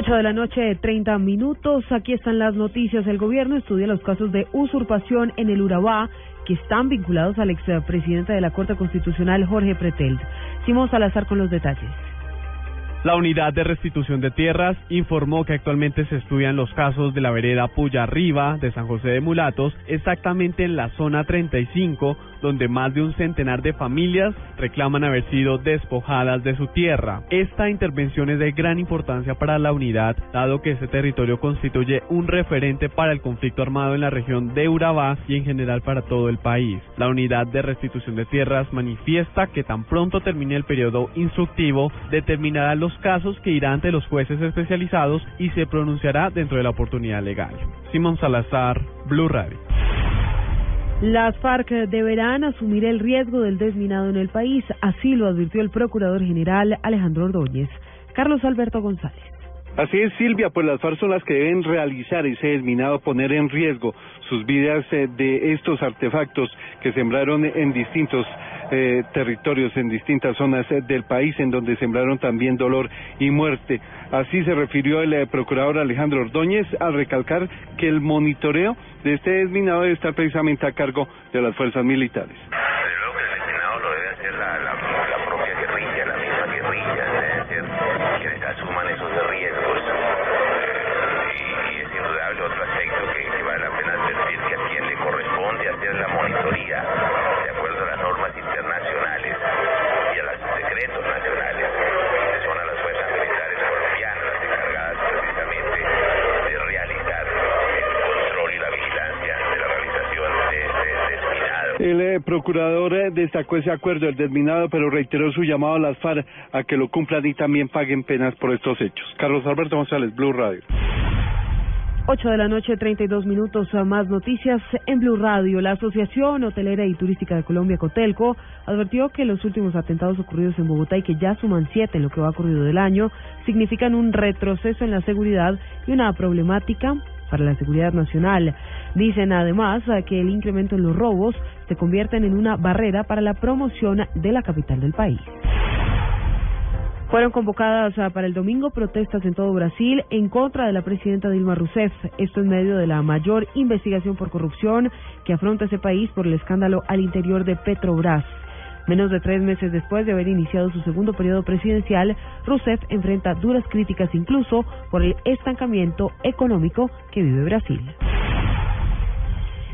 8 de la noche, 30 minutos. Aquí están las noticias. El gobierno estudia los casos de usurpación en el Urabá que están vinculados al expresidente de la Corte Constitucional, Jorge Pretelt. Simón Salazar con los detalles. La unidad de restitución de tierras informó que actualmente se estudian los casos de la vereda Puya Arriba de San José de Mulatos, exactamente en la zona 35, donde más de un centenar de familias reclaman haber sido despojadas de su tierra. Esta intervención es de gran importancia para la unidad, dado que ese territorio constituye un referente para el conflicto armado en la región de Urabá y en general para todo el país. La unidad de restitución de tierras manifiesta que tan pronto termine el periodo instructivo, determinará los casos que irá ante los jueces especializados y se pronunciará dentro de la oportunidad legal. Simón Salazar, Blue Radio. Las FARC deberán asumir el riesgo del desminado en el país, así lo advirtió el Procurador General Alejandro Ordóñez. Carlos Alberto González. Así es, Silvia, pues las FARC son las que deben realizar ese desminado, poner en riesgo sus vidas eh, de estos artefactos que sembraron en distintos eh, territorios, en distintas zonas eh, del país, en donde sembraron también dolor y muerte. Así se refirió el procurador Alejandro Ordóñez al recalcar que el monitoreo de este desminado debe estar precisamente a cargo de las fuerzas militares. El eh, procurador eh, destacó ese acuerdo, el desminado, pero reiteró su llamado a las FARC a que lo cumplan y también paguen penas por estos hechos. Carlos Alberto González, Blue Radio. 8 de la noche, 32 minutos. Más noticias en Blue Radio. La Asociación Hotelera y Turística de Colombia, Cotelco, advirtió que los últimos atentados ocurridos en Bogotá y que ya suman siete en lo que va ocurrido del año, significan un retroceso en la seguridad y una problemática para la seguridad nacional. Dicen además que el incremento en los robos se convierten en una barrera para la promoción de la capital del país. Fueron convocadas ah, para el domingo protestas en todo Brasil en contra de la presidenta Dilma Rousseff. Esto en medio de la mayor investigación por corrupción que afronta ese país por el escándalo al interior de Petrobras. Menos de tres meses después de haber iniciado su segundo periodo presidencial, Rousseff enfrenta duras críticas incluso por el estancamiento económico que vive Brasil.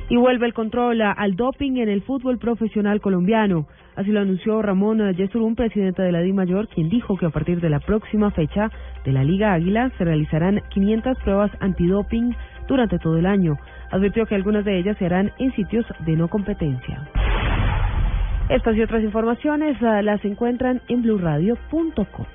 Y vuelve el control al doping en el fútbol profesional colombiano. Así lo anunció Ramón Yesurún, presidente de la DIMAYOR, quien dijo que a partir de la próxima fecha de la Liga Águila se realizarán 500 pruebas antidoping durante todo el año. Advirtió que algunas de ellas se harán en sitios de no competencia. Estas y otras informaciones ah, las encuentran en blurradio.com.